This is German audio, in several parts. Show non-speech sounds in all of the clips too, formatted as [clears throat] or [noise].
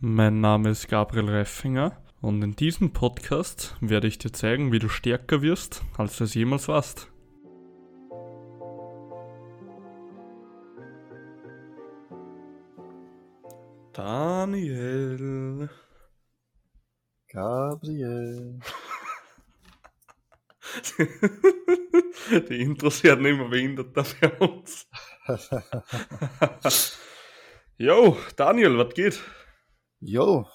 Mein Name ist Gabriel Reifinger und in diesem Podcast werde ich dir zeigen, wie du stärker wirst, als du es jemals warst. Daniel. Gabriel. [laughs] Die Intros werden immer behinderter bei uns. [laughs] Yo, Daniel, was geht? Jo,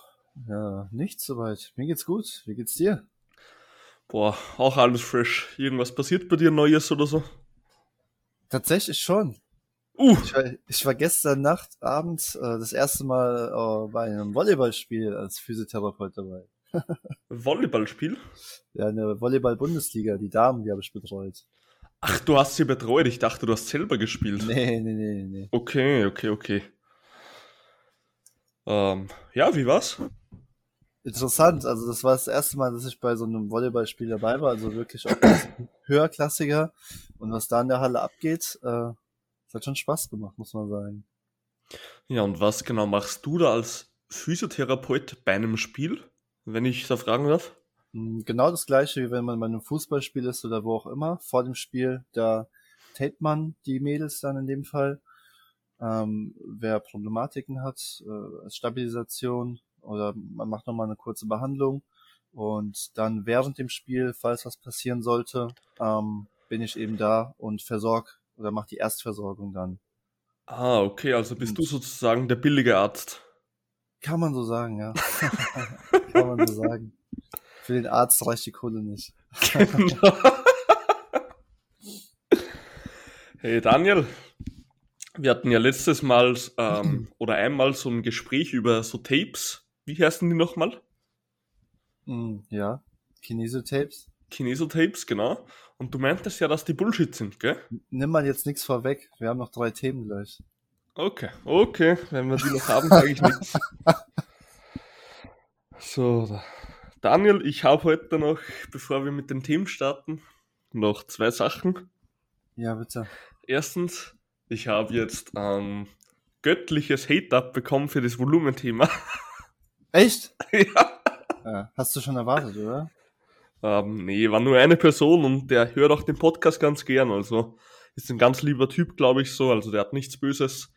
ja, nichts soweit. Mir geht's gut. Wie geht's dir? Boah, auch alles fresh. Irgendwas passiert bei dir Neues oder so? Tatsächlich schon. Uh, Ich war, ich war gestern Nacht, abends, äh, das erste Mal äh, bei einem Volleyballspiel als Physiotherapeut dabei. [laughs] Volleyballspiel? Ja, eine Volleyball-Bundesliga, die Damen, die habe ich betreut. Ach, du hast sie betreut. Ich dachte, du hast selber gespielt. Nee, nee, nee, nee. Okay, okay, okay. Ähm, ja, wie war's? Interessant, also das war das erste Mal, dass ich bei so einem Volleyballspiel dabei war, also wirklich auch höherklassiger. Und was da in der Halle abgeht, äh, hat schon Spaß gemacht, muss man sagen. Ja, und was genau machst du da als Physiotherapeut bei einem Spiel, wenn ich da fragen darf? Mm, Genau das gleiche, wie wenn man bei einem Fußballspiel ist oder wo auch immer. Vor dem Spiel, da tapet man die Mädels dann in dem Fall. Ähm, wer Problematiken hat, äh, Stabilisation oder man macht nochmal eine kurze Behandlung. Und dann während dem Spiel, falls was passieren sollte, ähm, bin ich eben da und versorg oder mach die Erstversorgung dann. Ah, okay, also bist du sozusagen der billige Arzt. Kann man so sagen, ja. [laughs] Kann man so sagen. Für den Arzt reicht die Kohle nicht. Genau. [laughs] hey Daniel, wir hatten ja letztes Mal ähm, oder einmal so ein Gespräch über so Tapes. Wie heißen die nochmal? Mm, ja. Kinesiotapes. Kinesotapes, genau. Und du meintest ja, dass die Bullshit sind, gell? Nimm mal jetzt nichts vorweg. Wir haben noch drei Themen gleich. Okay, okay. Wenn wir die noch haben, sage ich nichts. [laughs] So, da- Daniel, ich habe heute noch, bevor wir mit den Themen starten, noch zwei Sachen. Ja, bitte. Erstens, ich habe jetzt ein göttliches Hate-Up bekommen für das Volumenthema. [laughs] Echt? ja. Ja, hast du schon erwartet, oder? Ähm, nee, war nur eine Person und der hört auch den Podcast ganz gern. Also ist ein ganz lieber Typ, glaube ich so. Also der hat nichts Böses.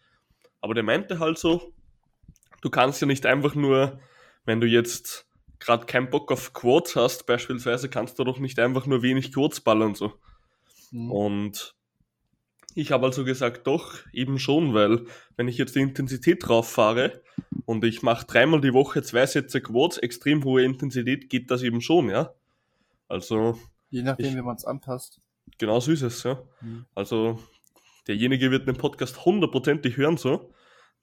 Aber der meinte halt so, du kannst ja nicht einfach nur, wenn du jetzt gerade keinen Bock auf Quads hast, beispielsweise, kannst du doch nicht einfach nur wenig Quads ballern so. Hm. Und ich habe also gesagt, doch, eben schon, weil wenn ich jetzt die Intensität drauf fahre und ich mache dreimal die Woche zwei Sätze Quads, extrem hohe Intensität, geht das eben schon, ja. Also, Je nachdem, ich- wie man es anpasst. genau so ist es, ja. Hm. Also, derjenige wird den Podcast hundertprozentig hören, so.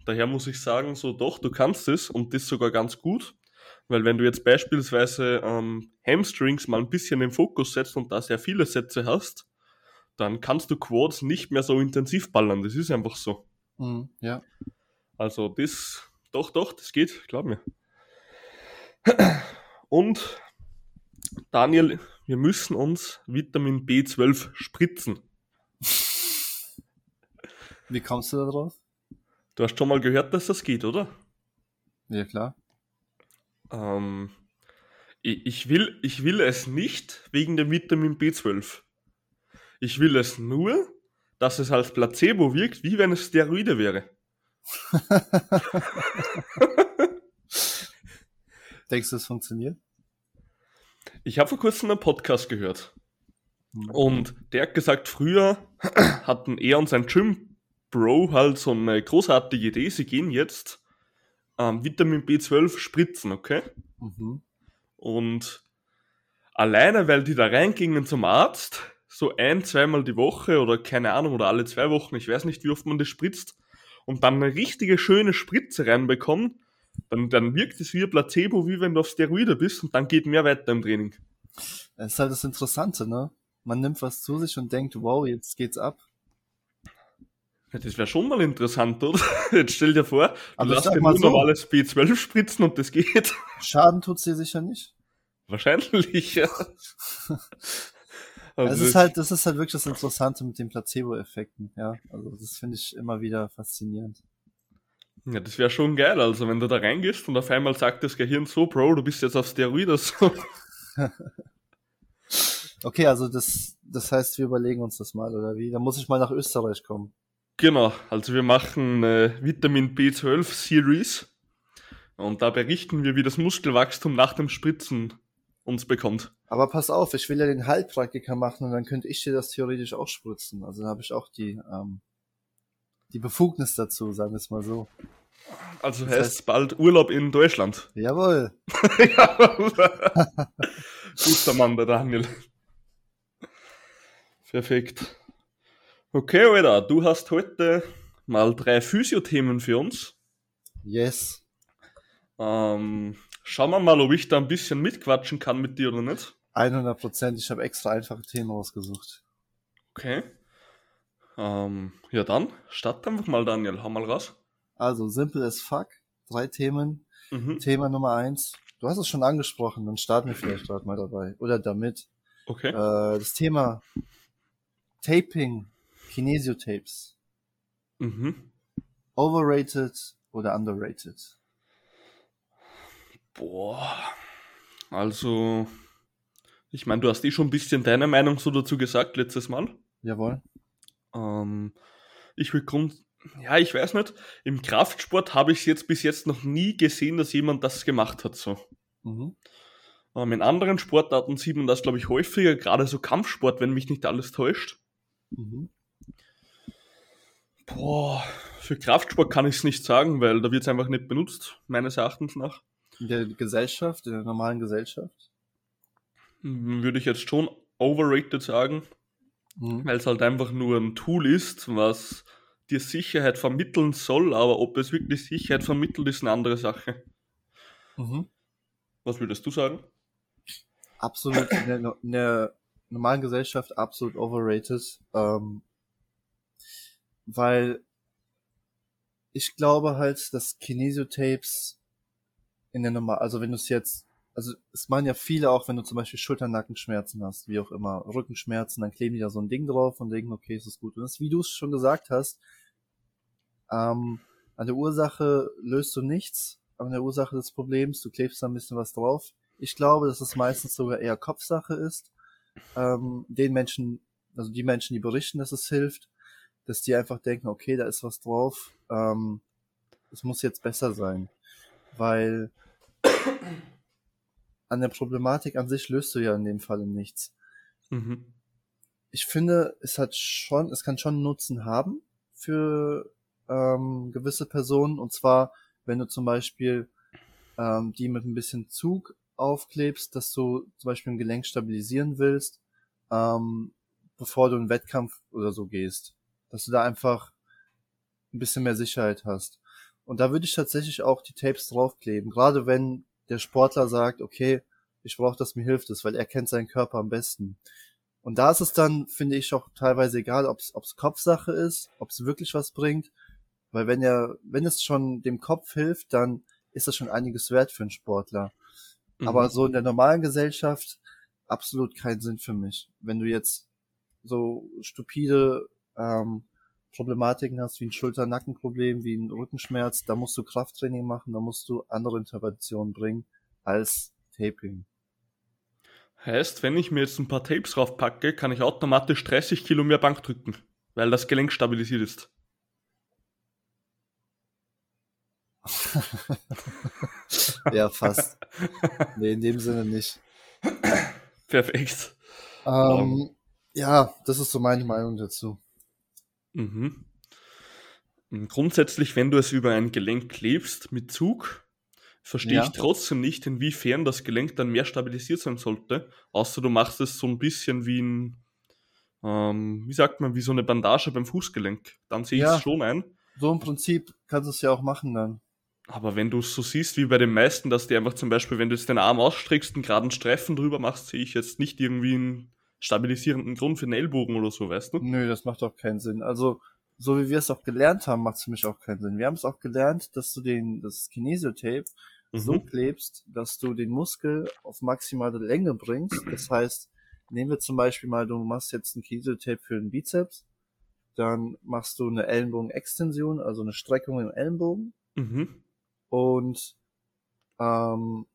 Daher muss ich sagen, so doch, du kannst es und das sogar ganz gut. Weil wenn du jetzt beispielsweise ähm, Hamstrings mal ein bisschen in den Fokus setzt und da sehr viele Sätze hast, dann kannst du Quads nicht mehr so intensiv ballern. Das ist einfach so. Hm, ja. Also das, doch, doch, das geht, glaub mir. [clears throat] Und Daniel, wir müssen uns Vitamin B12 spritzen. Wie kommst du da drauf? Du hast schon mal gehört, dass das geht, oder? Ja, klar. Ähm, ich, ich, will, ich will es nicht wegen dem Vitamin B12. Ich will es nur, dass es als Placebo wirkt, wie wenn es Steroide wäre. [laughs] Denkst du, es funktioniert? Ich habe vor kurzem einen Podcast gehört Hm. und der hat gesagt, früher [clears throat] hatten er und sein Gym-Bro halt so eine großartige Idee, sie gehen jetzt ähm, Vitamin B12 spritzen, okay? Mhm. Und alleine, weil die da reingingen zum Arzt, so ein, zweimal die Woche oder keine Ahnung, oder alle zwei Wochen, ich weiß nicht, wie oft man das spritzt, und dann eine richtige schöne Spritze reinbekommen, dann, dann wirkt es wie ein Placebo, wie wenn du auf Steroide bist und dann geht mehr weiter im Training. Das ist halt das Interessante, ne? Man nimmt was zu sich und denkt, wow, jetzt geht's ab. Ja, das wäre schon mal interessant, oder? [laughs] Jetzt stell dir vor, du Aber lässt dir nur so. normales B12 spritzen und das geht. Schaden tut's dir sicher nicht. Wahrscheinlich, ja. [laughs] Also es ist halt, das ist halt wirklich das Interessante mit den Placebo-Effekten, ja. Also das finde ich immer wieder faszinierend. Ja, das wäre schon geil. Also, wenn du da reingehst und auf einmal sagt das Gehirn so, Bro, du bist jetzt auf Steroide. So. [laughs] okay, also das, das heißt, wir überlegen uns das mal, oder wie? Dann muss ich mal nach Österreich kommen. Genau, also wir machen äh, Vitamin B12 Series und da berichten wir, wie das Muskelwachstum nach dem Spritzen uns bekommt. Aber pass auf, ich will ja den Heilpraktiker machen und dann könnte ich dir das theoretisch auch spritzen. Also dann habe ich auch die, ähm, die Befugnis dazu, sagen wir es mal so. Also das heißt, heißt bald Urlaub in Deutschland. [laughs] Jawohl. [laughs] Guter Mann, der Daniel. Perfekt. Okay, Alter, du hast heute mal drei Physiothemen für uns. Yes. Ähm, schauen wir mal, ob ich da ein bisschen mitquatschen kann mit dir oder nicht. 100 Prozent. Ich habe extra einfache Themen rausgesucht. Okay. Ähm, ja dann, start einfach mal, Daniel. Hau mal raus. Also, simple as fuck. Drei Themen. Mhm. Thema Nummer eins. Du hast es schon angesprochen, dann starten wir vielleicht gerade mal dabei. Oder damit. Okay. Äh, das Thema Taping, Kinesiotapes. Mhm. Overrated oder underrated? Boah. Also, ich meine, du hast eh schon ein bisschen deine Meinung so dazu gesagt letztes Mal. Jawohl. Ähm, ich will grund, ja, ich weiß nicht. Im Kraftsport habe ich jetzt bis jetzt noch nie gesehen, dass jemand das gemacht hat so. Mhm. Ähm, in anderen Sportarten sieht man das, glaube ich, häufiger, gerade so Kampfsport, wenn mich nicht alles täuscht. Mhm. Boah, für Kraftsport kann ich es nicht sagen, weil da wird es einfach nicht benutzt, meines Erachtens nach. In der Gesellschaft, in der normalen Gesellschaft? Würde ich jetzt schon overrated sagen, mhm. weil es halt einfach nur ein Tool ist, was dir Sicherheit vermitteln soll, aber ob es wirklich Sicherheit vermittelt, ist eine andere Sache. Mhm. Was würdest du sagen? Absolut in der, in der normalen Gesellschaft absolut overrated, ähm, weil ich glaube halt, dass Kinesiotapes in der normal, also wenn du es jetzt, also es meinen ja viele auch, wenn du zum Beispiel Schulternackenschmerzen hast, wie auch immer, Rückenschmerzen, dann kleben die da so ein Ding drauf und denken, okay, ist das gut. Und das, wie du es schon gesagt hast, ähm, an der Ursache löst du nichts, an der Ursache des Problems, du klebst da ein bisschen was drauf. Ich glaube, dass es meistens sogar eher Kopfsache ist. Ähm, den Menschen, also die Menschen, die berichten, dass es hilft, dass die einfach denken, okay, da ist was drauf, ähm, es muss jetzt besser sein. Weil [coughs] an der Problematik an sich löst du ja in dem Falle nichts. Mhm. Ich finde, es hat schon, es kann schon Nutzen haben für ähm, gewisse Personen. Und zwar, wenn du zum Beispiel ähm, die mit ein bisschen Zug aufklebst, dass du zum Beispiel ein Gelenk stabilisieren willst, ähm, bevor du einen Wettkampf oder so gehst. Dass du da einfach ein bisschen mehr Sicherheit hast. Und da würde ich tatsächlich auch die Tapes draufkleben. Gerade wenn der Sportler sagt, okay, ich brauche, dass mir hilft es, weil er kennt seinen Körper am besten. Und da ist es dann, finde ich, auch teilweise egal, ob es Kopfsache ist, ob es wirklich was bringt. Weil wenn er, wenn es schon dem Kopf hilft, dann ist das schon einiges wert für einen Sportler. Mhm. Aber so in der normalen Gesellschaft absolut keinen Sinn für mich. Wenn du jetzt so stupide ähm, Problematiken hast, wie ein Schulter-Nackenproblem, wie ein Rückenschmerz, da musst du Krafttraining machen, da musst du andere Interventionen bringen als Taping. Heißt, wenn ich mir jetzt ein paar Tapes drauf packe, kann ich automatisch 30 Kilo mehr Bank drücken, weil das Gelenk stabilisiert ist. [laughs] ja, fast. nee, in dem Sinne nicht. Perfekt. Ähm, um. Ja, das ist so meine Meinung dazu. Mhm. Grundsätzlich, wenn du es über ein Gelenk klebst mit Zug, verstehe ja. ich trotzdem nicht, inwiefern das Gelenk dann mehr stabilisiert sein sollte, außer du machst es so ein bisschen wie ein, ähm, wie sagt man, wie so eine Bandage beim Fußgelenk. Dann sehe ich es schon ein. So im Prinzip kannst du es ja auch machen dann. Aber wenn du es so siehst wie bei den meisten, dass die einfach zum Beispiel, wenn du jetzt den Arm ausstreckst, einen geraden Streifen drüber machst, sehe ich jetzt nicht irgendwie einen stabilisierenden Grund für den Ellbogen oder so, weißt du? Nö, das macht auch keinen Sinn. Also, so wie wir es auch gelernt haben, macht es für mich auch keinen Sinn. Wir haben es auch gelernt, dass du den, das Kinesiotape mhm. so klebst, dass du den Muskel auf maximale Länge bringst. Das heißt, nehmen wir zum Beispiel mal, du machst jetzt ein Kinesiotape für den Bizeps, dann machst du eine Ellenbogenextension, also eine Streckung im Ellenbogen Mhm. und ähm,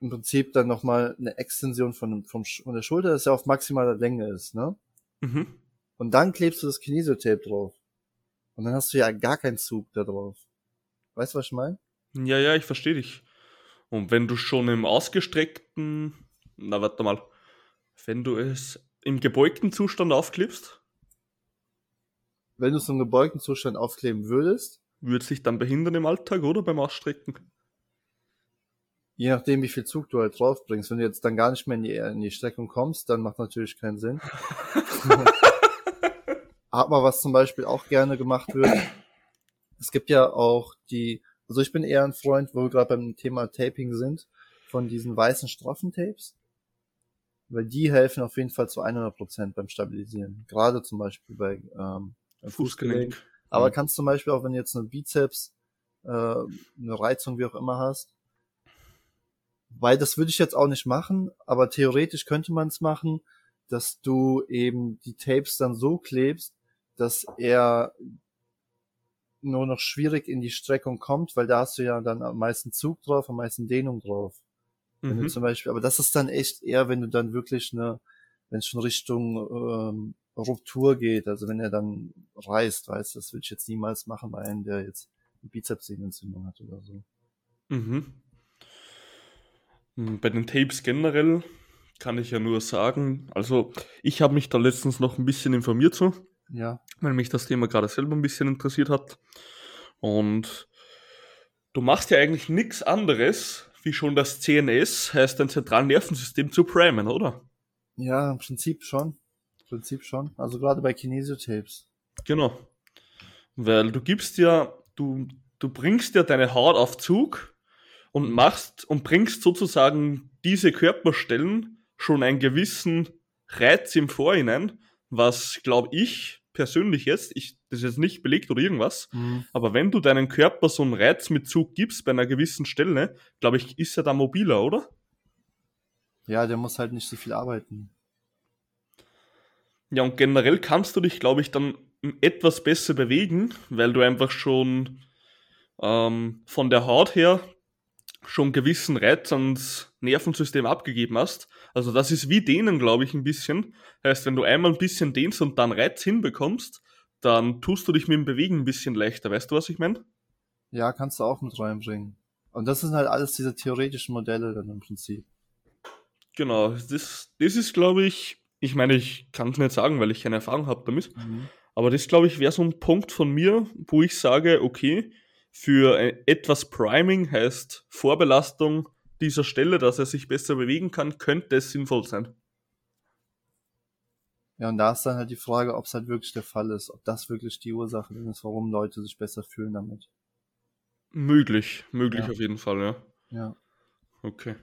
im Prinzip dann nochmal eine Extension von, vom, von der Schulter, das ja auf maximaler Länge ist, ne? Mhm. Und dann klebst du das Kinesiotape drauf. Und dann hast du ja gar keinen Zug da drauf. Weißt du, was ich meine? Ja, ja, ich verstehe dich. Und wenn du schon im ausgestreckten, na warte mal, wenn du es im gebeugten Zustand aufklebst, Wenn du es im gebeugten Zustand aufkleben würdest, würde es dich dann behindern im Alltag oder beim Ausstrecken? Je nachdem, wie viel Zug du halt draufbringst, wenn du jetzt dann gar nicht mehr in die, in die Streckung kommst, dann macht natürlich keinen Sinn. [laughs] Aber was zum Beispiel auch gerne gemacht wird, es gibt ja auch die, also ich bin eher ein Freund, wo wir gerade beim Thema Taping sind, von diesen weißen Straffentapes, weil die helfen auf jeden Fall zu 100% beim Stabilisieren. Gerade zum Beispiel bei ähm, Fußgelenk. aber kannst zum Beispiel auch, wenn du jetzt eine Bizeps, äh, eine Reizung, wie auch immer hast, weil das würde ich jetzt auch nicht machen, aber theoretisch könnte man es machen, dass du eben die Tapes dann so klebst, dass er nur noch schwierig in die Streckung kommt, weil da hast du ja dann am meisten Zug drauf, am meisten Dehnung drauf. Wenn du Mhm. zum Beispiel, aber das ist dann echt eher, wenn du dann wirklich eine, wenn es schon Richtung ähm, Ruptur geht, also wenn er dann reißt, weißt du, das würde ich jetzt niemals machen bei einem, der jetzt eine Bizepssehnenentzündung hat oder so. Mhm. Hm, Bei den Tapes generell kann ich ja nur sagen, also ich habe mich da letztens noch ein bisschen informiert so, Ja, weil mich das Thema gerade selber ein bisschen interessiert hat. Und du machst ja eigentlich nichts anderes, wie schon das CNS, heißt dein Zentralnervensystem zu primen, oder? ja, im Prinzip schon. Im Prinzip schon. Also gerade bei Kinesiotapes. Genau. Weil du gibst ja, du, du bringst ja deine Haut auf Zug und machst und bringst sozusagen diese Körperstellen schon einen gewissen Reiz im Vorhinein, was glaube ich persönlich jetzt, ich, das ist jetzt nicht belegt oder irgendwas, aber wenn du deinen Körper so einen Reiz mit Zug gibst bei einer gewissen Stelle, glaube ich, ist er da mobiler, oder? Ja, der muss halt nicht so viel arbeiten. Ja, und generell kannst du dich, glaube ich, dann etwas besser bewegen, weil du einfach schon ähm, von der Haut her schon gewissen Reiz ans Nervensystem abgegeben hast. Also das ist wie denen, glaube ich, ein bisschen. Heißt, wenn du einmal ein bisschen dehnst und dann Reiz hinbekommst, dann tust du dich mit dem Bewegen ein bisschen leichter. Weißt du, was ich meine? Ja, kannst du auch mit reinbringen. Und das sind halt alles diese theoretischen Modelle dann im Prinzip. Genau, das, das ist, glaube ich, ich meine, ich kann es nicht sagen, weil ich keine Erfahrung habe damit. Aber das, glaube ich, wäre so ein Punkt von mir, wo ich sage, okay, für äh, etwas Priming heißt Vorbelastung dieser Stelle, dass er sich besser bewegen kann, könnte es sinnvoll sein. Ja, und da ist dann halt die Frage, ob es halt wirklich der Fall ist, ob das wirklich die Ursache ist, warum Leute sich besser fühlen damit. Möglich, möglich Ja. auf jeden Fall, ja. Ja. Okay.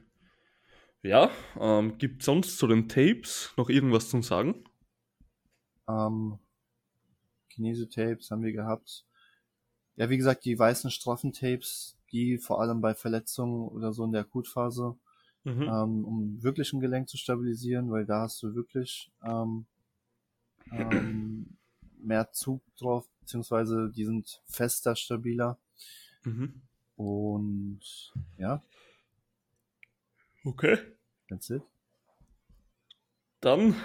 Ja, ähm, gibt sonst zu den Tapes noch irgendwas zum Sagen? Ähm, Kinesiotapes haben wir gehabt. Ja, wie gesagt, die weißen Straffentapes, die vor allem bei Verletzungen oder so in der Akutphase, Mhm. ähm, um wirklich ein Gelenk zu stabilisieren, weil da hast du wirklich ähm, ähm, mehr Zug drauf, beziehungsweise die sind fester, stabiler. Mhm. Und ja, Okay. that's it. Dann,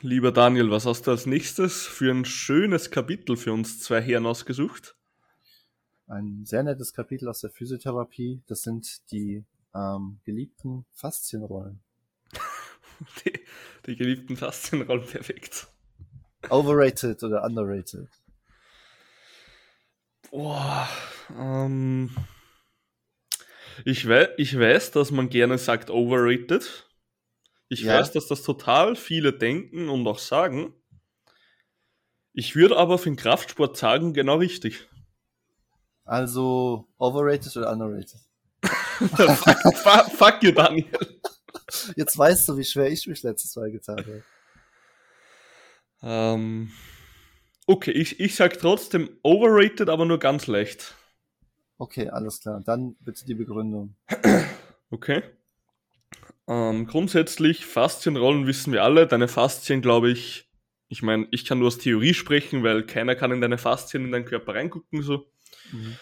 lieber Daniel, was hast du als nächstes für ein schönes Kapitel für uns zwei Herren ausgesucht? Ein sehr nettes Kapitel aus der Physiotherapie. Das sind die ähm, geliebten Faszienrollen. [laughs] Die, die geliebten Faszienrollen, perfekt. Overrated oder underrated? Boah, ähm, ich, wei ich weiß, dass man gerne sagt overrated. Ich Ja. weiß, dass das total viele denken und auch sagen. Ich würde aber für den Kraftsport sagen, genau richtig. Also overrated oder underrated? fuck, [laughs] fuck, fuck you, Daniel. Jetzt weißt du, wie schwer ich mich letztes Mal getan habe. Ähm, okay, ich, ich sag trotzdem overrated, aber nur ganz leicht. Okay, alles klar. Dann bitte die Begründung. Okay. Ähm, grundsätzlich, Faszienrollen wissen wir alle. Deine Faszien, glaube ich, ich meine, ich kann nur aus Theorie sprechen, weil keiner kann in deine Faszien in deinen Körper reingucken. So. Mhm.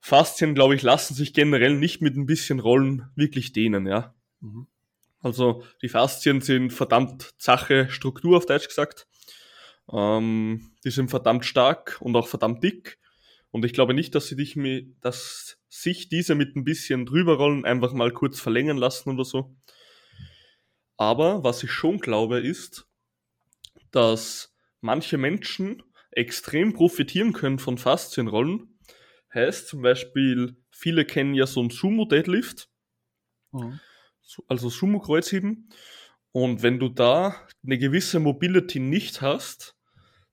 Faszien, glaube ich, lassen sich generell nicht mit ein bisschen Rollen wirklich dehnen, ja. Mhm. Also die Faszien sind verdammt Sache, Struktur auf Deutsch gesagt. Ähm, die sind verdammt stark und auch verdammt dick. Und ich glaube nicht, dass sie dich mit, dass sich diese mit ein bisschen drüberrollen einfach mal kurz verlängern lassen oder so. Aber was ich schon glaube, ist, dass manche Menschen extrem profitieren können von Faszienrollen. Heißt zum Beispiel, viele kennen ja so ein Sumo-Deadlift, mhm. also Sumo-Kreuzheben. Und wenn du da eine gewisse Mobility nicht hast,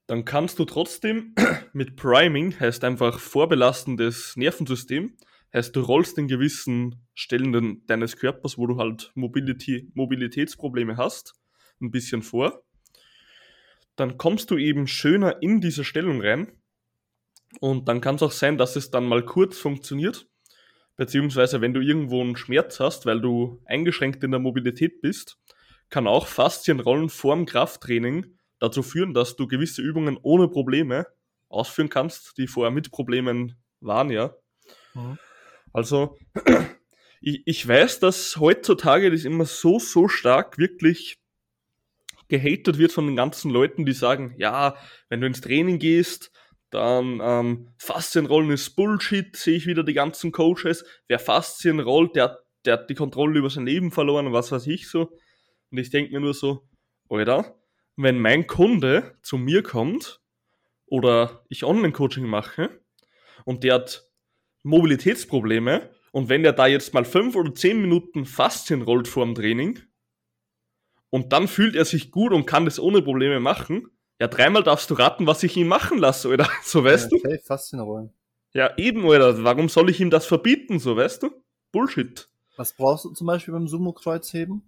dann kannst du trotzdem [clears throat] mit Priming, heißt einfach vorbelastendes Nervensystem, heißt du rollst in gewissen Stellen deines Körpers, wo du halt Mobility, Mobilitätsprobleme hast, ein bisschen vor. Dann kommst du eben schöner in diese Stellung rein. Und dann kann es auch sein, dass es dann mal kurz funktioniert. Beziehungsweise, wenn du irgendwo einen Schmerz hast, weil du eingeschränkt in der Mobilität bist, kann auch Faszienrollen vorm Krafttraining dazu führen, dass du gewisse Übungen ohne Probleme ausführen kannst, die vorher mit Problemen waren, ja. Mhm. Also, [clears throat] ich, ich weiß, dass heutzutage das immer so, so stark wirklich gehatet wird von den ganzen Leuten, die sagen, ja, wenn du ins Training gehst, dann ähm, Faszienrollen ist Bullshit, sehe ich wieder die ganzen Coaches. Wer Faszien rollt, der, der hat die Kontrolle über sein Leben verloren und was weiß ich so. Und ich denke mir nur so, Alter, wenn mein Kunde zu mir kommt oder ich Online-Coaching mache und der hat Mobilitätsprobleme und wenn der da jetzt mal fünf oder zehn Minuten Faszien rollt vor dem Training und dann fühlt er sich gut und kann das ohne Probleme machen, ja, dreimal darfst du raten, was ich ihm machen lasse, oder? [laughs] So weißt ja, du? Okay, Faszien rollen. Ja, eben, oder? Warum soll ich ihm das verbieten, so weißt du? Bullshit. Was brauchst du zum Beispiel beim Sumo-Kreuzheben?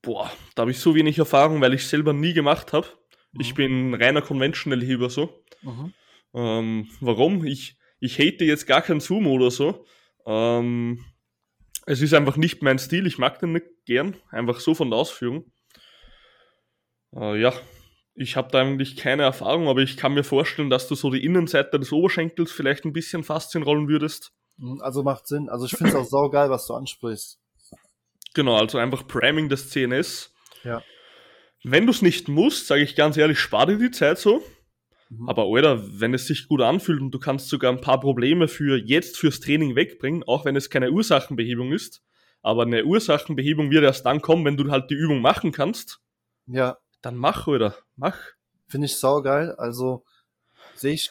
Boah, da habe ich so wenig Erfahrung, weil ich selber nie gemacht habe. Mhm. Ich bin reiner Conventional-Heber so. Mhm. Ähm, warum? Ich, ich hate jetzt gar keinen Sumo oder so. Ähm, es ist einfach nicht mein Stil, ich mag den nicht gern, einfach so von der Ausführung. Äh, ja, ich habe da eigentlich keine Erfahrung, aber ich kann mir vorstellen, dass du so die Innenseite des Oberschenkels vielleicht ein bisschen Faszien rollen würdest. Mhm, also macht Sinn. Also ich finde es auch saugeil, was du ansprichst. Genau, also einfach Priming des CNS. Ja. Wenn du es nicht musst, sage ich ganz ehrlich, spare dir die Zeit so. Mhm. Aber Alter, wenn es sich gut anfühlt und du kannst sogar ein paar Probleme für jetzt fürs Training wegbringen, auch wenn es keine Ursachenbehebung ist. Aber eine Ursachenbehebung wird erst dann kommen, wenn du halt die Übung machen kannst. Ja. Dann mach, oder? Mach. Finde ich saugeil. Also sehe ich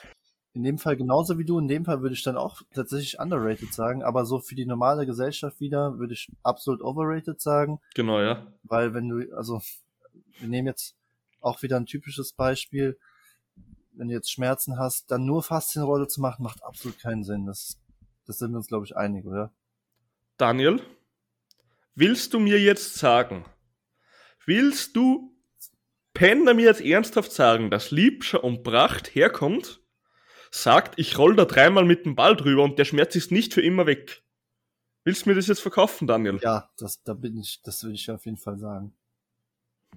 in dem Fall genauso wie du. In dem Fall würde ich dann auch tatsächlich underrated sagen, aber so für die normale Gesellschaft wieder würde ich absolut overrated sagen. Genau, ja. Weil wenn du, also wir nehmen jetzt auch wieder ein typisches Beispiel wenn du jetzt Schmerzen hast, dann nur Faszienrolle zu machen, macht absolut keinen Sinn. Das, das sind wir uns, glaube ich, einig, oder? Daniel, willst du mir jetzt sagen, willst du Penner mir jetzt ernsthaft sagen, dass Liebscher und Pracht herkommt, sagt, ich roll da dreimal mit dem Ball drüber und der Schmerz ist nicht für immer weg. Willst du mir das jetzt verkaufen, Daniel? Ja, das, da bin ich, das würde ich auf jeden Fall sagen.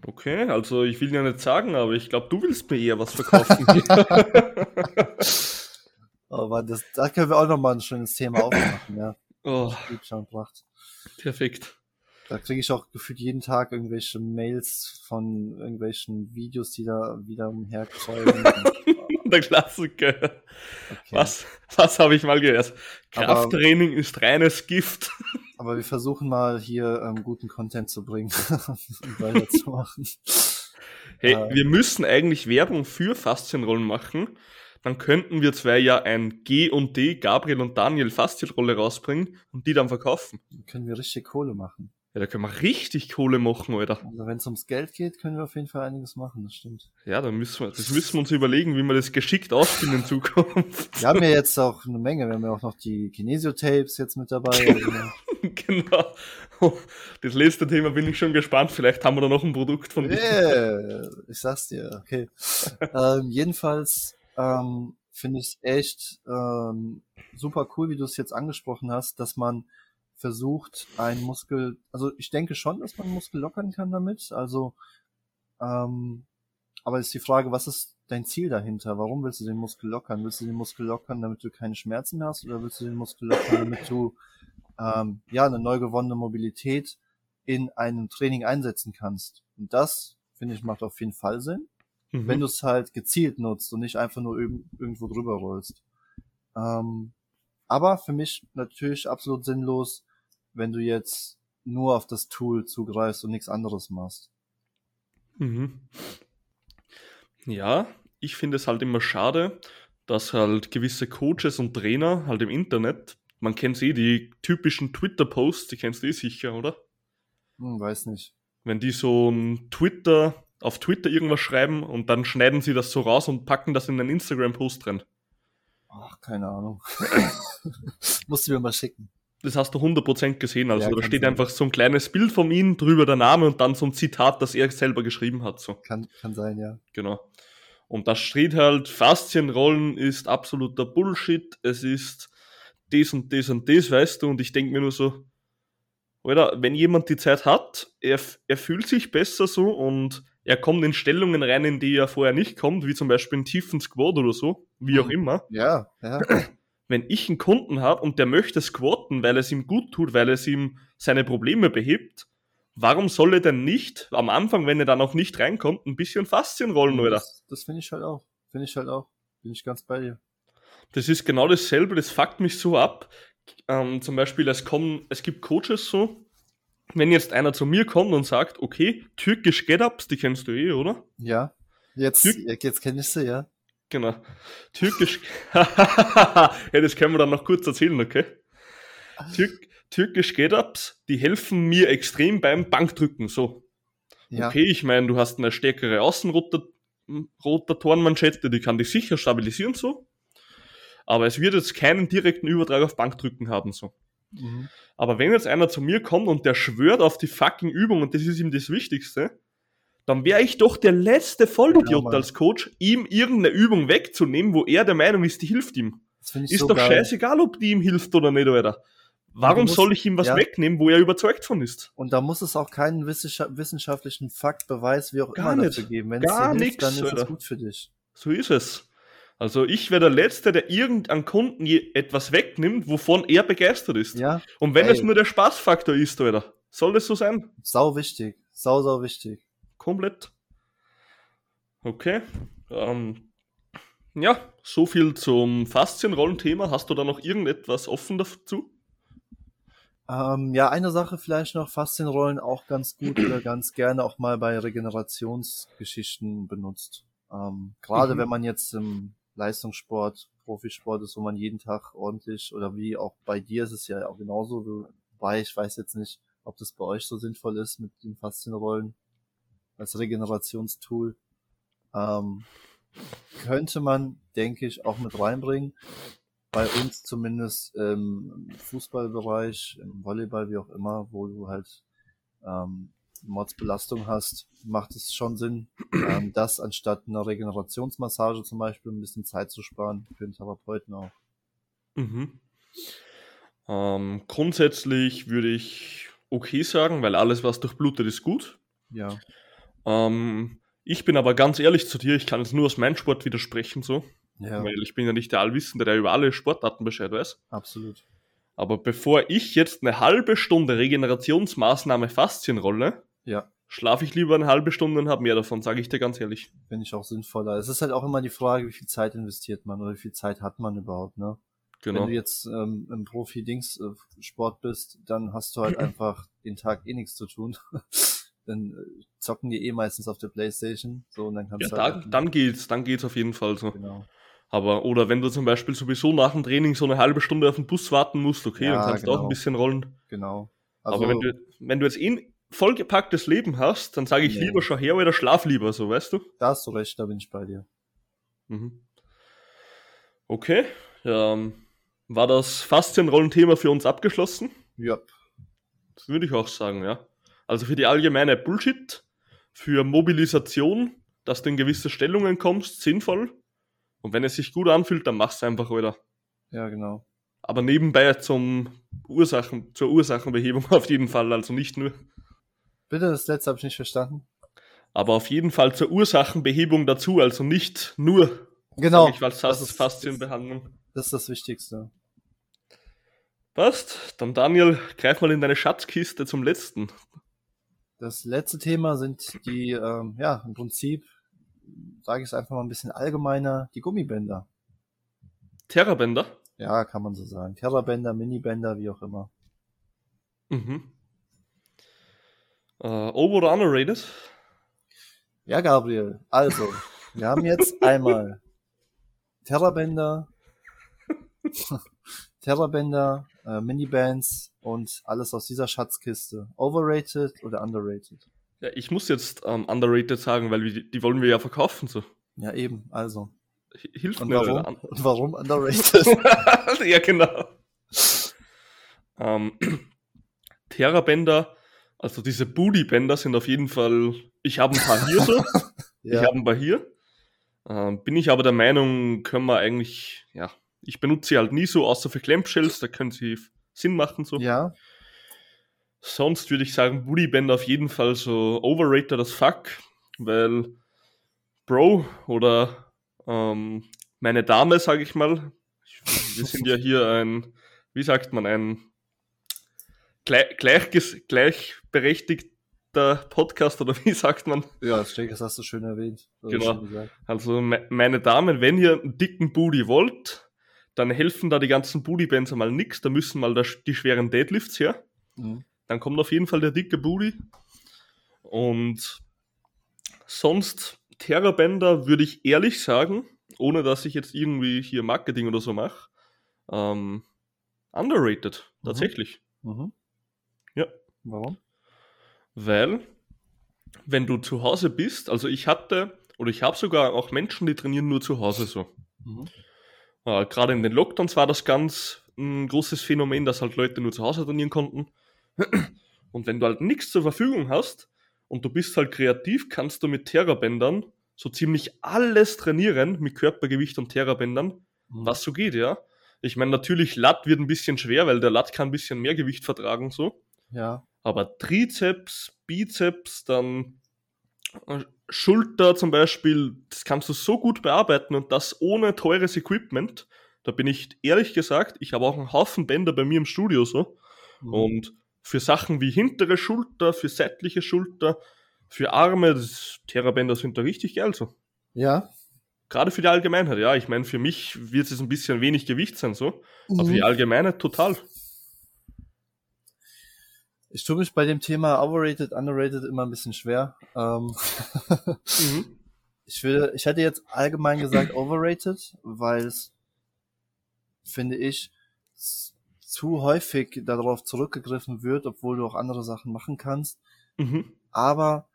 Okay, also ich will ja nicht sagen, aber ich glaube, du willst mir eher was verkaufen. [laughs] [laughs] oh Mann, das, da können wir auch nochmal ein schönes Thema aufmachen, ja. Oh. Perfekt. Da kriege ich auch gefühlt jeden Tag irgendwelche Mails von irgendwelchen Videos, die da wieder umherkreulen. [laughs] Der Klassiker. Okay. Was, was habe ich mal gehört? Krafttraining aber, ist reines Gift. [laughs] Aber wir versuchen mal hier ähm, guten Content zu bringen und [laughs] weiterzumachen. Hey, äh, wir müssen eigentlich Werbung für Faszienrollen machen. Dann könnten wir zwei ja ein G und D, Gabriel und Daniel Faszienrolle rausbringen und die dann verkaufen. Dann können wir richtig Kohle machen. Ja, da können wir richtig Kohle machen, Alter. Also wenn es ums Geld geht, können wir auf jeden Fall einiges machen, das stimmt. Ja, dann müssen wir, das müssen wir uns überlegen, wie wir das geschickt ausspielen in Zukunft. [laughs] Wir haben ja jetzt auch eine Menge, wir haben ja auch noch die Kinesio-Tapes jetzt mit dabei. [laughs] genau. Das letzte Thema bin ich schon gespannt, vielleicht haben wir da noch ein Produkt von dir. Yeah, ich sag's dir, okay. [laughs] ähm, jedenfalls ähm, finde ich es echt ähm, super cool, wie du es jetzt angesprochen hast, dass man versucht, einen Muskel, also ich denke schon, dass man einen Muskel lockern kann damit. Also, ähm, aber ist die Frage, was ist dein Ziel dahinter? Warum willst du den Muskel lockern? Willst du den Muskel lockern, damit du keine Schmerzen mehr hast, oder willst du den Muskel lockern, damit du ähm, ja eine neu gewonnene Mobilität in einem Training einsetzen kannst? Und das finde ich macht auf jeden Fall Sinn, Mhm. wenn du es halt gezielt nutzt und nicht einfach nur irg- irgendwo drüber rollst. Ähm, aber für mich natürlich absolut sinnlos, wenn du jetzt nur auf das Tool zugreifst und nichts anderes machst. Mhm. Ja, ich finde es halt immer schade, dass halt gewisse Coaches und Trainer halt im Internet, man kennt eh die typischen Twitter-Posts, die kennst du eh sicher, oder? Hm, weiß nicht. Wenn die so ein Twitter, auf Twitter irgendwas schreiben und dann schneiden sie das so raus und packen das in einen Instagram-Post rein. Ach, keine Ahnung. [laughs] Musst du mir mal schicken. Das hast du 100% gesehen. Also Ja, da steht sein. einfach so ein kleines Bild von ihm, drüber der Name und dann so ein Zitat, das er selber geschrieben hat. So. Kann, kann sein, ja. Genau. Und da steht halt, Faszienrollen ist absoluter Bullshit, es ist das und das und das, weißt du, und ich denke mir nur so, oder wenn jemand die Zeit hat, er, er fühlt sich besser so und er kommt in Stellungen rein, in die er vorher nicht kommt, wie zum Beispiel in tiefen Squat oder so, wie auch Mhm. immer. Ja, ja. Wenn ich einen Kunden habe und der möchte squatten, weil es ihm gut tut, weil es ihm seine Probleme behebt, warum soll er denn nicht am Anfang, wenn er dann auch nicht reinkommt, ein bisschen Faszienrollen, oder? Das, das finde ich halt auch. Finde ich halt auch. Bin ich ganz bei dir. Das ist genau dasselbe, das fuckt mich so ab. Ähm, zum Beispiel, es kommen, es gibt Coaches so, wenn jetzt einer zu mir kommt und sagt, okay, türkisch Get-Ups, die kennst du eh, oder? Ja. Jetzt, Glück- jetzt kenn ich sie, ja. Genau. Türkisch. [laughs] ja, das können wir dann noch kurz erzählen, okay? Türk türkisch Get-Ups, die helfen mir extrem beim Bankdrücken, so. Ja. Okay, ich meine, du hast eine stärkere Außenrotatorenmanschette, die kann dich sicher stabilisieren, so. Aber es wird jetzt keinen direkten Übertrag auf Bankdrücken haben, so. Mhm. Aber wenn jetzt einer zu mir kommt und der schwört auf die fucking Übung und das ist ihm das Wichtigste, dann wäre ich doch der letzte Ja, Vollidiot Mann. als Coach, ihm irgendeine Übung wegzunehmen, wo er der Meinung ist, die hilft ihm. Das Ist so doch geil. scheißegal, ob die ihm hilft oder nicht, Alter. Warum musst- soll ich ihm was ja. wegnehmen, wo er überzeugt von ist? Und da muss es auch keinen wissenscha- wissenschaftlichen Fakt, Beweis, wie auch Gar immer nicht. dafür geben. Wenn es Gar nix, dann ist Alter. es gut für dich. So ist es. Also ich wäre der Letzte, der irgendeinem Kunden etwas wegnimmt, wovon er begeistert ist. Ja, Und wenn Ey. es nur der Spaßfaktor ist, Alter, soll das so sein? sau wichtig. Sau, sau wichtig. Komplett. Okay. Ähm, ja, so viel zum Faszienrollenthema. Hast du da noch irgendetwas offen dazu? Ähm, ja, eine Sache vielleicht noch, Faszienrollen auch ganz gut oder [clears throat] ganz gerne auch mal bei Regenerationsgeschichten benutzt. Ähm, Gerade Mhm. wenn man jetzt im Leistungssport, Profisport ist, wo man jeden Tag ordentlich oder wie auch bei dir ist es ja auch genauso, wobei ich weiß jetzt nicht, ob das bei euch so sinnvoll ist mit den Faszienrollen als Regenerationstool. Ähm, könnte man, denke ich, auch mit reinbringen. Bei uns zumindest im Fußballbereich, im Volleyball, wie auch immer, wo du halt ähm, Mordsbelastung hast, macht es schon Sinn, ähm, das anstatt einer Regenerationsmassage zum Beispiel ein bisschen Zeit zu sparen, für den Therapeuten auch. Mhm. Ähm, grundsätzlich würde ich okay sagen, weil alles, was durchblutet, ist gut. Ja, Ähm, ich bin aber ganz ehrlich zu dir, ich kann jetzt nur aus meinem Sport widersprechen, so, ja, weil ich bin ja nicht der Allwissende, der über alle Sportarten Bescheid weiß. absolut. Aber bevor ich jetzt eine halbe Stunde Regenerationsmaßnahme Faszienrolle, Ja, schlafe ich lieber eine halbe Stunde und habe mehr davon, sage ich dir ganz ehrlich. finde ich auch sinnvoller. Es ist halt auch immer die Frage, wie viel Zeit investiert man oder wie viel Zeit hat man überhaupt, ne? Wenn Genau. du jetzt ähm, im Profi-Dings-Sport bist, dann hast du halt [clears throat] einfach den Tag eh nichts zu tun. Dann äh, zocken die eh meistens auf der Playstation. So, und dann kannst Ja, du halt dann, dann geht's, dann geht's auf jeden Fall so. genau. Aber, oder wenn du zum Beispiel sowieso nach dem Training so eine halbe Stunde auf den Bus warten musst, okay, Ja, dann kannst du auch genau. ein bisschen rollen. Genau. Also, Aber wenn du, wenn du jetzt eh ein vollgepacktes Leben hast, dann sage ich Nee. lieber schon her oder schlaf lieber, so, weißt du? da hast du recht, da bin ich bei dir. Mhm. Okay, ähm, war das Faszienrollen-Thema für uns abgeschlossen? Ja, Das würde ich auch sagen, ja. Also für die allgemeine Bullshit, für Mobilisation, dass du in gewisse Stellungen kommst, sinnvoll. Und wenn es sich gut anfühlt, dann mach's einfach, Alter. ja, genau. Aber nebenbei zum Ursachen, zur Ursachenbehebung [laughs] auf jeden Fall, also nicht nur. Bitte, das letzte habe ich nicht verstanden. Aber auf jeden Fall zur Ursachenbehebung dazu, also nicht nur, Genau. ich, das das ist- Faszienbehandlung. Das ist das Wichtigste. Passt. Dann Daniel, greif mal in deine Schatzkiste zum letzten. Das letzte Thema sind die, ähm, ja, im Prinzip, sage ich es einfach mal ein bisschen allgemeiner, die Gummibänder. Terrabänder. Ja, kann man so sagen. Terrabänder, Minibänder, wie auch immer. Mhm. Äh, over oder underrated? Ja, Gabriel, also, wir haben jetzt [laughs] einmal Terrabänder, [laughs] Terrabänder, äh, Minibands und alles aus dieser Schatzkiste. Overrated oder underrated? Ja, ich muss jetzt ähm, underrated sagen, weil wir, die wollen wir ja verkaufen. So. Ja, eben, also. H- Hilft Und mir. warum? Und warum underrated? [laughs] ja, genau. Ähm, [clears throat] Terrabänder, also diese Booty-Bänder sind auf jeden Fall, ich habe ein paar hier so, [laughs] ich ja, habe ein paar hier. Ähm, bin ich aber der Meinung, können wir eigentlich, ja, ich benutze sie halt nie so, außer für Clamshells, da können sie Sinn machen so. ja, Sonst würde ich sagen, Bootybänder auf jeden Fall so overrated as fuck, weil Bro oder ähm, meine Dame, sage ich mal, [laughs] wir sind ja hier ein, wie sagt man, ein gleich, gleichberechtigter Podcast oder [laughs] wie sagt man? ja, das hast du schön erwähnt. Genau. schön. Also me meine Damen, wenn ihr einen dicken Booty wollt, dann helfen da die ganzen Bootybands einmal nix, da müssen mal da die schweren Deadlifts her. Mhm. dann kommt auf jeden Fall der dicke Booty. Und sonst Terrabänder würde ich ehrlich sagen, ohne dass ich jetzt irgendwie hier Marketing oder so mache, ähm, underrated, Mhm. tatsächlich. Mhm. Ja. Warum? Weil, wenn du zu Hause bist, also ich hatte, oder ich habe sogar auch Menschen, die trainieren nur zu Hause so. Mhm. Äh, Gerade in den Lockdowns war das ganz ein großes Phänomen, dass halt Leute nur zu Hause trainieren konnten. [clears throat] Und wenn du halt nichts zur Verfügung hast und du bist halt kreativ, kannst du mit Terrabändern so ziemlich alles trainieren mit Körpergewicht und Terrabändern, Mhm. was so geht, ja. Ich meine, natürlich Lat wird ein bisschen schwer, weil der Lat kann ein bisschen mehr Gewicht vertragen, so. Ja. Aber Trizeps, Bizeps, dann Schulter zum Beispiel, das kannst du so gut bearbeiten und das ohne teures Equipment. Da bin ich ehrlich gesagt, ich habe auch einen Haufen Bänder bei mir im Studio so. Mhm. Und für Sachen wie hintere Schulter, für seitliche Schulter, für Arme, das Terrabänder sind da richtig geil so. Ja. Gerade für die Allgemeinheit, ja. Ich meine, für mich wird es ein bisschen wenig Gewicht sein so. Aber für Mhm. die Allgemeinheit total. Ich tue mich bei dem Thema overrated, underrated immer ein bisschen schwer. Ähm, Mhm. [laughs] ich will, ich hätte jetzt allgemein gesagt overrated, weil es, finde ich, zu häufig darauf zurückgegriffen wird, obwohl du auch andere Sachen machen kannst. Mhm. Aber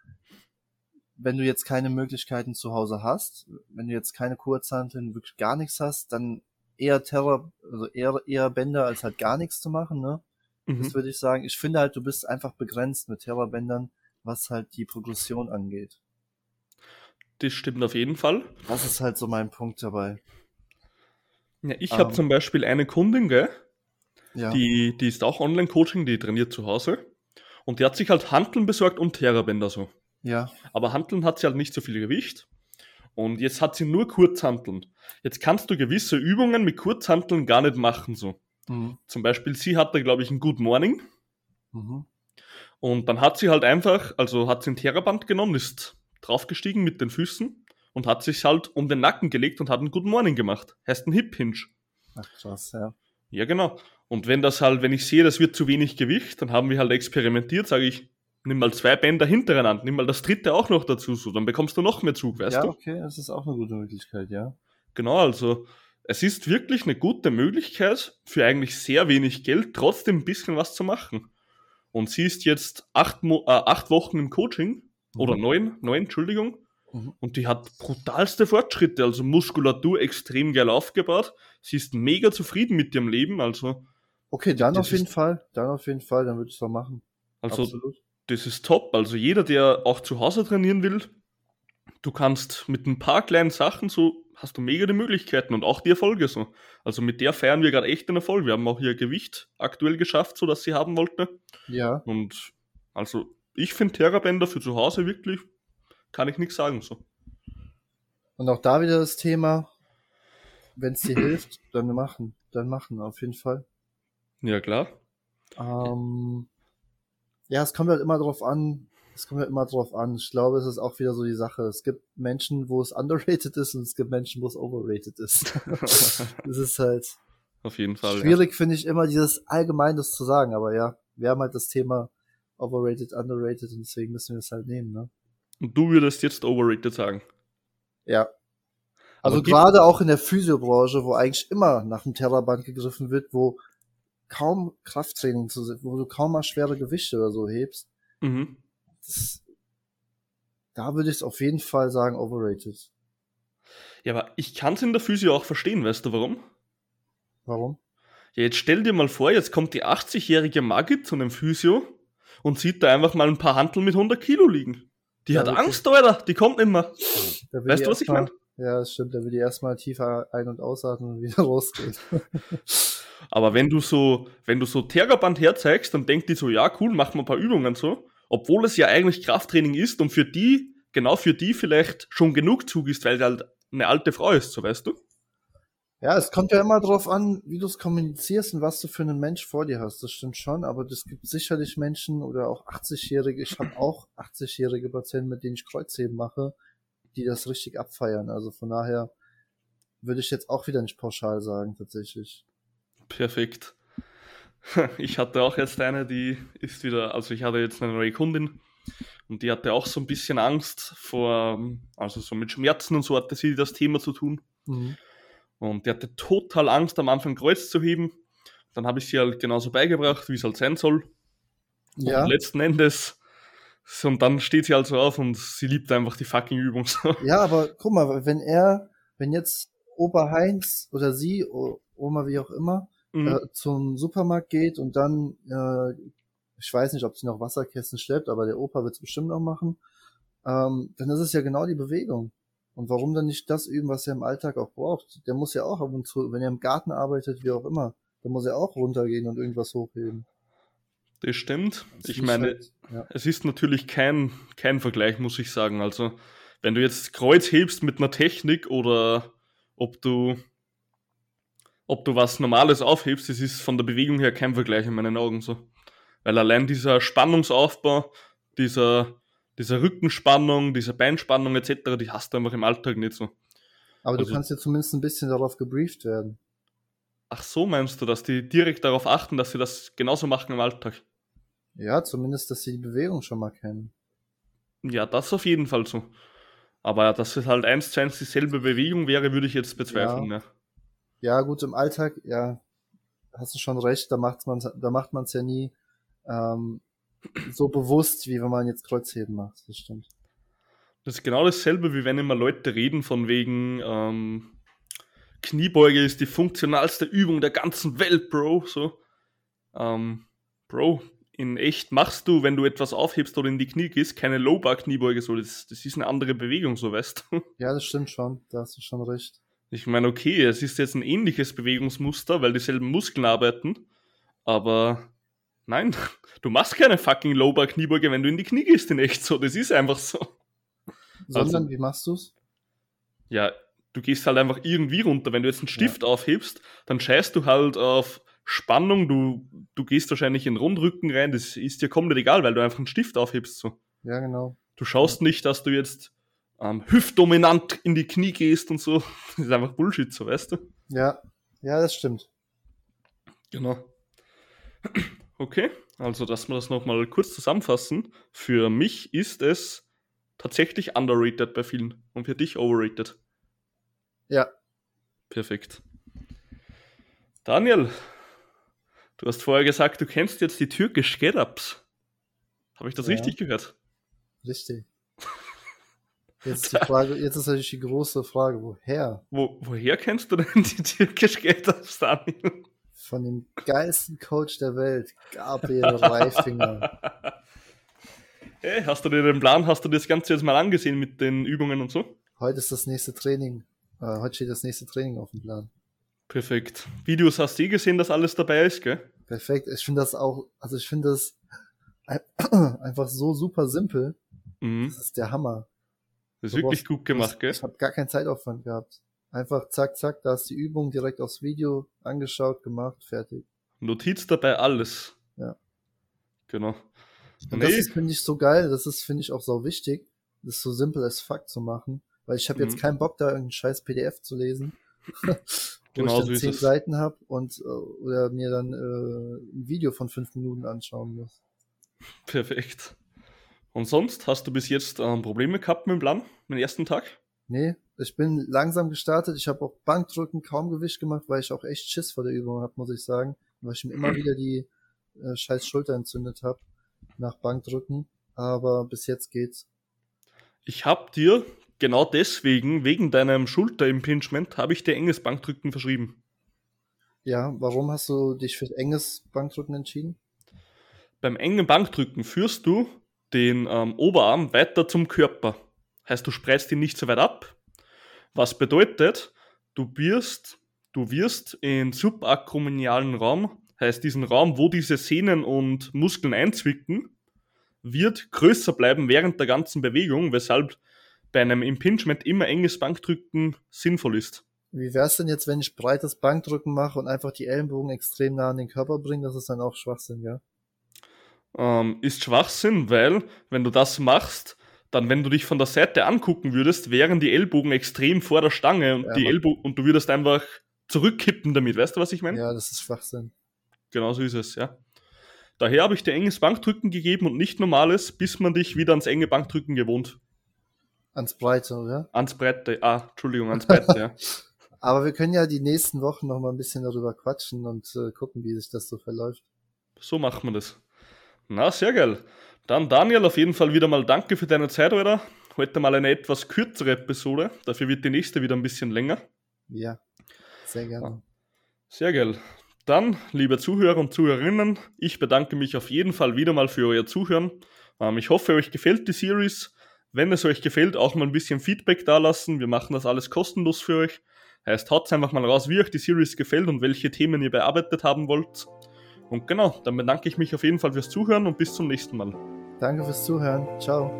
wenn du jetzt keine Möglichkeiten zu Hause hast, wenn du jetzt keine Kurzhanteln, wirklich gar nichts hast, dann eher Terror, also eher, eher Bänder als halt gar nichts zu machen, ne? Mhm. Das würde ich sagen. Ich finde halt, du bist einfach begrenzt mit Terrorbändern, was halt die Progression angeht. Das stimmt auf jeden Fall. Das ist halt so mein Punkt dabei. Ja, ich Ähm. habe zum Beispiel eine Kundin, gell, Ja. die, die ist auch Online-Coaching, die trainiert zu Hause. Und die hat sich halt Hanteln besorgt und Terrabänder so. ja. Aber Hanteln hat sie halt nicht so viel Gewicht. Und jetzt hat sie nur Kurzhanteln. Jetzt kannst du gewisse Übungen mit Kurzhanteln gar nicht machen so. Mhm. Zum Beispiel, sie hatte, glaube ich, ein Good Morning. Mhm. Und dann hat sie halt einfach, also hat sie ein Terraband genommen, ist draufgestiegen mit den Füßen und hat sich halt um den Nacken gelegt und hat ein Good Morning gemacht. Heißt ein Hip Hinge. Ach krass, ja. Ja, genau. Und wenn das halt, wenn ich sehe, das wird zu wenig Gewicht, dann haben wir halt experimentiert, sage ich, nimm mal zwei Bänder hintereinander, nimm mal das dritte auch noch dazu, so, dann bekommst du noch mehr Zug, weißt ja, du? okay, das ist auch eine gute Möglichkeit, ja. Genau, also es ist wirklich eine gute Möglichkeit, für eigentlich sehr wenig Geld trotzdem ein bisschen was zu machen. Und sie ist jetzt acht, Mo äh, acht Wochen im Coaching, oder Mhm. neun, neun, Entschuldigung. Mhm. Und die hat brutalste Fortschritte, also Muskulatur extrem geil aufgebaut. Sie ist mega zufrieden mit ihrem Leben, also, Okay, dann auf jeden Fall. Dann auf jeden Fall, dann würde ich es machen. also Absolut. das ist top. Also jeder, der auch zu Hause trainieren will, du kannst mit ein paar kleinen Sachen so, hast du mega die Möglichkeiten und auch die Erfolge so. Also mit der feiern wir gerade echt den Erfolg. Wir haben auch ihr Gewicht aktuell geschafft, so dass sie haben wollte. Ja. Und also ich finde Terrabänder für zu Hause wirklich kann ich nichts sagen so. Und auch da wieder das Thema, wenn es dir hilft, dann machen, dann machen, auf jeden Fall. Ja, klar. Ähm, ja, es kommt halt immer drauf an, es kommt halt immer drauf an. Ich glaube, es ist auch wieder so die Sache. Es gibt Menschen, wo es [laughs] underrated ist und es gibt Menschen, wo es overrated ist. [laughs] das ist halt Auf jeden Fall. schwierig, finde ich, immer dieses Allgemeines zu sagen. Aber ja, wir haben halt das Thema overrated, underrated und deswegen müssen wir es halt nehmen, ne? Ja. Und du würdest jetzt overrated sagen. Ja. Also gerade auch in der Physiobranche, wo eigentlich immer nach dem Terraband gegriffen wird, wo kaum Krafttraining zu wo du kaum mal schwere Gewichte oder so hebst, Mhm. Das, da würde ich es auf jeden Fall sagen, overrated. Ja, aber ich kann es in der Physio auch verstehen, weißt du warum? Warum? Ja, jetzt stell dir mal vor, jetzt kommt die 80-jährige Margit zu einem Physio und sieht da einfach mal ein paar Hanteln mit 100 Kilo liegen. Die Ja, hat wirklich. Angst, Alter, die kommt nicht will Weißt du, was ich meine? Ja, das stimmt. Da will die erstmal tiefer ein- und ausatmen und wieder [laughs] rausgehen. Aber wenn du so, wenn du so Tergaband herzeigst, dann denkt die so, ja, cool, machen wir ein paar Übungen so. Obwohl es ja eigentlich Krafttraining ist und für die, genau für die vielleicht schon genug Zug ist, weil sie halt eine alte Frau ist, so weißt du? Ja, es kommt ja immer drauf an, wie du es kommunizierst und was du für einen Mensch vor dir hast. Das stimmt schon, aber es gibt sicherlich Menschen oder auch 80-Jährige. Ich habe auch 80-jährige Patienten, mit denen ich Kreuzheben mache, die das richtig abfeiern. Also von daher würde ich jetzt auch wieder nicht pauschal sagen, tatsächlich. Perfekt. [laughs] Ich hatte auch jetzt eine, die ist wieder, also ich hatte jetzt eine neue Kundin und die hatte auch so ein bisschen Angst vor, also so mit Schmerzen und so hatte sie das Thema zu tun. Und die hatte total Angst, am Anfang Kreuz zu heben. Dann habe ich sie halt genauso beigebracht, wie es halt sein soll. Ja, Und letzten Endes, und dann steht sie halt so auf und sie liebt einfach die fucking Übung. So. ja, aber guck mal, wenn er, wenn jetzt Opa Heinz oder sie, Oma wie auch immer, Mhm. äh, zum Supermarkt geht und dann, äh, ich weiß nicht, ob sie noch Wasserkästen schleppt, aber der Opa wird es bestimmt noch machen, ähm, dann ist es ja genau die Bewegung. Und warum dann nicht das üben, was er im Alltag auch braucht? Der muss ja auch ab und zu, wenn er im Garten arbeitet, wie auch immer, dann muss er auch runtergehen und irgendwas hochheben. Das stimmt. Das Ich meine, halt- ja. es ist natürlich kein, kein Vergleich, muss ich sagen. Also, wenn du jetzt Kreuz hebst mit einer Technik oder ob du, ob du was Normales aufhebst, das ist von der Bewegung her kein Vergleich in meinen Augen so. Weil allein dieser Spannungsaufbau, dieser, dieser Rückenspannung, diese Beinspannung etc., die hast du einfach im Alltag nicht so. Aber du also- kannst ja zumindest ein bisschen darauf gebrieft werden. Ach so, meinst du, dass die direkt darauf achten, dass sie das genauso machen im Alltag? Ja, zumindest, dass sie die Bewegung schon mal kennen. Ja, das auf jeden Fall so. Aber dass es halt eins zu eins dieselbe Bewegung wäre, würde ich jetzt bezweifeln. Ja. Ja, gut, im Alltag, ja, hast du schon recht, da macht man da macht man es ja nie ähm, so bewusst, wie wenn man jetzt Kreuzheben macht. Das stimmt. Das ist genau dasselbe, wie wenn immer Leute reden von wegen ähm, Kniebeuge ist die funktionalste Übung der ganzen Welt, Bro. So, ähm, Bro, in echt machst du, wenn du etwas aufhebst oder in die Knie gehst, keine Low-Bar-Kniebeuge. So, das, das ist eine andere Bewegung, so weißt du. Ja, das stimmt schon. Da hast du schon recht. Ich meine, okay, es ist jetzt ein ähnliches Bewegungsmuster, weil dieselben Muskeln arbeiten, aber nein, [laughs] du machst keine fucking Low-Bar-Kniebeuge, wenn du in die Knie gehst in echt so. Das ist einfach so. Sondern, Also- wie machst du's? Ja, du gehst halt einfach irgendwie runter. Wenn du jetzt einen Stift aufhebst, dann scheißt du halt auf Spannung, du, du gehst wahrscheinlich in den Rundrücken rein, das ist dir komplett egal, weil du einfach einen Stift aufhebst. So. Ja, genau. Du schaust nicht, dass du jetzt ähm, hüftdominant in die Knie gehst und so. [laughs] Das ist einfach Bullshit, so weißt du. Ja, ja, das stimmt. Genau. [clears throat] Okay, also dass wir das nochmal kurz zusammenfassen. Für mich ist es tatsächlich underrated bei vielen und für dich overrated. Ja, Perfekt. Daniel, du hast vorher gesagt, du kennst jetzt die türkisch Get-Ups. Habe ich das Ja. richtig gehört? richtig. Jetzt die [laughs] Frage, jetzt ist natürlich die große Frage, woher? Wo, woher kennst du denn die türkisch Daniel? Von dem geilsten Coach der Welt, Gabriel Reifinger. [laughs] Hey, hast du dir den Plan, hast du das Ganze jetzt mal angesehen mit den Übungen und so? Heute ist das nächste Training. Äh, heute steht das nächste Training auf dem Plan. Perfekt. Videos hast du eh gesehen, dass alles dabei ist, gell? Perfekt. Ich finde das auch, also ich finde das ein- [clears throat] einfach so super simpel. Mhm. Das ist der Hammer. Das ist wirklich gut gemacht, gell? Ich habe gar keinen Zeitaufwand gehabt. Einfach zack, zack, da ist die Übung direkt aufs Video angeschaut, gemacht, fertig. Notiz dabei, alles. Ja. Genau. Und Nee. das ist, finde ich, so geil. Das ist, finde ich, auch so wichtig, das so simpel as fuck zu machen. Weil ich habe jetzt Mhm. keinen Bock, da irgendeinen scheiß PDF zu lesen. [laughs] wo Genau ich so dann ist zehn. Seiten habe und äh, oder mir dann äh, ein Video von fünf Minuten anschauen muss. Perfekt. Und sonst hast du bis jetzt ähm, Probleme gehabt mit dem Plan, mit dem ersten Tag? Nee, ich bin langsam gestartet. Ich habe auch Bankdrücken kaum Gewicht gemacht, weil ich auch echt Schiss vor der Übung habe, muss ich sagen. Weil ich mir immer [clears throat] wieder die äh, scheiß Schulter entzündet habe nach Bankdrücken. Aber bis jetzt geht's. Ich habe dir genau deswegen, wegen deinem Schulterimpingement, habe ich dir enges Bankdrücken verschrieben. Ja, warum hast du dich für enges Bankdrücken entschieden? Beim engen Bankdrücken führst du den ähm, Oberarm weiter zum Körper. Heißt, du spreizst ihn nicht so weit ab. Was bedeutet, du wirst, du wirst in subakrominialen Raum, heißt diesen Raum, wo diese Sehnen und Muskeln einzwicken, wird größer bleiben während der ganzen Bewegung, weshalb bei einem Impingement immer enges Bankdrücken sinnvoll ist. Wie wär's denn jetzt, wenn ich breites Bankdrücken mache und einfach die Ellenbogen extrem nah an den Körper bringe? Das ist dann auch Schwachsinn, ja? Ähm, ist Schwachsinn, weil wenn du das machst, dann wenn du dich von der Seite angucken würdest, wären die Ellbogen extrem vor der Stange und Ja, die Ellbogen und du würdest einfach zurückkippen damit. Weißt du, was ich meine? Ja, das ist Schwachsinn. Genau so ist es, ja. Daher habe ich dir enges Bankdrücken gegeben und nicht normales, bis man dich wieder ans enge Bankdrücken gewohnt. Ans Breite, oder? Ans Breite, ah, Entschuldigung, ans Breite, ja. [laughs] Aber wir können ja die nächsten Wochen noch mal ein bisschen darüber quatschen und äh, gucken, wie sich das so verläuft. So macht man das. Na, sehr geil. Dann Daniel, auf jeden Fall wieder mal danke für deine Zeit, Alter. Heute mal eine etwas kürzere Episode. Dafür wird die nächste wieder ein bisschen länger. Ja, sehr gerne. Sehr geil. Dann, liebe Zuhörer und Zuhörerinnen, ich bedanke mich auf jeden Fall wieder mal für euer Zuhören. Ähm, ich hoffe, euch gefällt die Series. Wenn es euch gefällt, auch mal ein bisschen Feedback dalassen. Wir machen das alles kostenlos für euch. Heißt, haut einfach mal raus, wie euch die Series gefällt und welche Themen ihr bearbeitet haben wollt. Und genau, dann bedanke ich mich auf jeden Fall fürs Zuhören und bis zum nächsten Mal. Danke fürs Zuhören. Ciao.